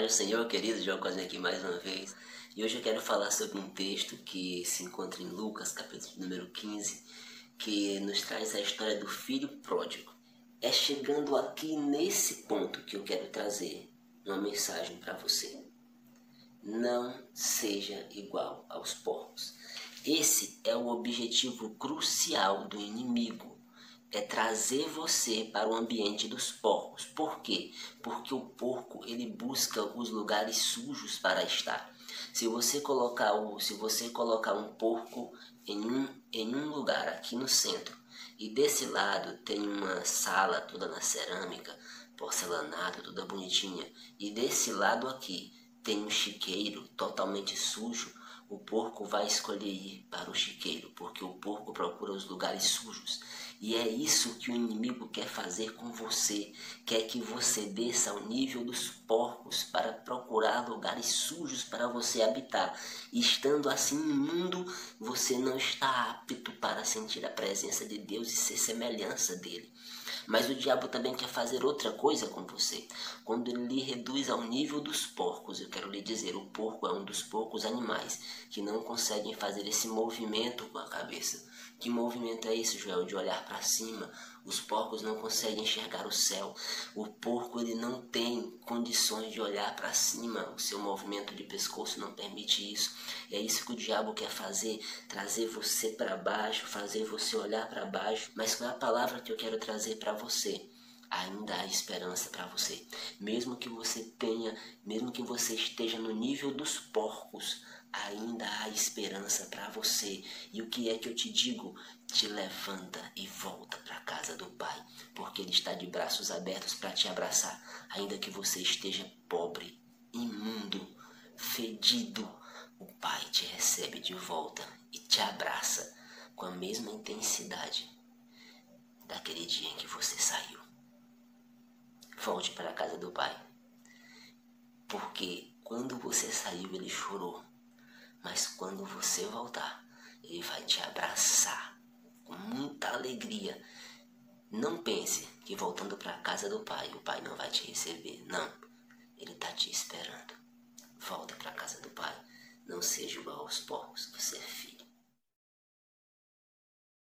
paz do Senhor, querido, João Cosme aqui mais uma vez. E hoje eu quero falar sobre um texto que se encontra em Lucas, capítulo número 15, que nos traz a história do filho pródigo. É chegando aqui nesse ponto que eu quero trazer uma mensagem para você. Não seja igual aos porcos. Esse é o objetivo crucial do inimigo é trazer você para o ambiente dos porcos. Por quê? Porque o porco ele busca os lugares sujos para estar. Se você colocar o, se você colocar um porco em um, em um lugar aqui no centro e desse lado tem uma sala toda na cerâmica, porcelanato, toda bonitinha, e desse lado aqui tem um chiqueiro totalmente sujo, o porco vai escolher ir para o chiqueiro, porque o porco procura os lugares sujos. E é isso que o inimigo quer fazer com você. Quer que você desça ao nível dos porcos para procurar lugares sujos para você habitar. E estando assim imundo, você não está apto para sentir a presença de Deus e ser semelhança dele. Mas o diabo também quer fazer outra coisa com você. Quando ele lhe reduz ao nível dos porcos, eu quero lhe dizer, o porco é um dos poucos animais que não conseguem fazer esse movimento com a cabeça. Que movimento é esse, Joel? De olhar para cima. Os porcos não conseguem enxergar o céu. O porco ele não tem condições de olhar para cima. O seu movimento de pescoço não permite isso. E é isso que o diabo quer fazer, trazer você para baixo, fazer você olhar para baixo. Mas qual é a palavra que eu quero trazer para você? ainda há esperança para você. Mesmo que você tenha, mesmo que você esteja no nível dos porcos, ainda há esperança para você. E o que é que eu te digo? Te levanta e volta para a casa do Pai, porque Ele está de braços abertos para te abraçar, ainda que você esteja pobre, imundo, fedido. O Pai te recebe de volta e te abraça com a mesma intensidade daquele dia em que você saiu. Volte para a casa do Pai, porque quando você saiu, Ele chorou mas quando você voltar, ele vai te abraçar com muita alegria. Não pense que voltando para a casa do pai, o pai não vai te receber. Não, ele está te esperando. Volta para a casa do pai. Não seja igual aos porcos, você é filho.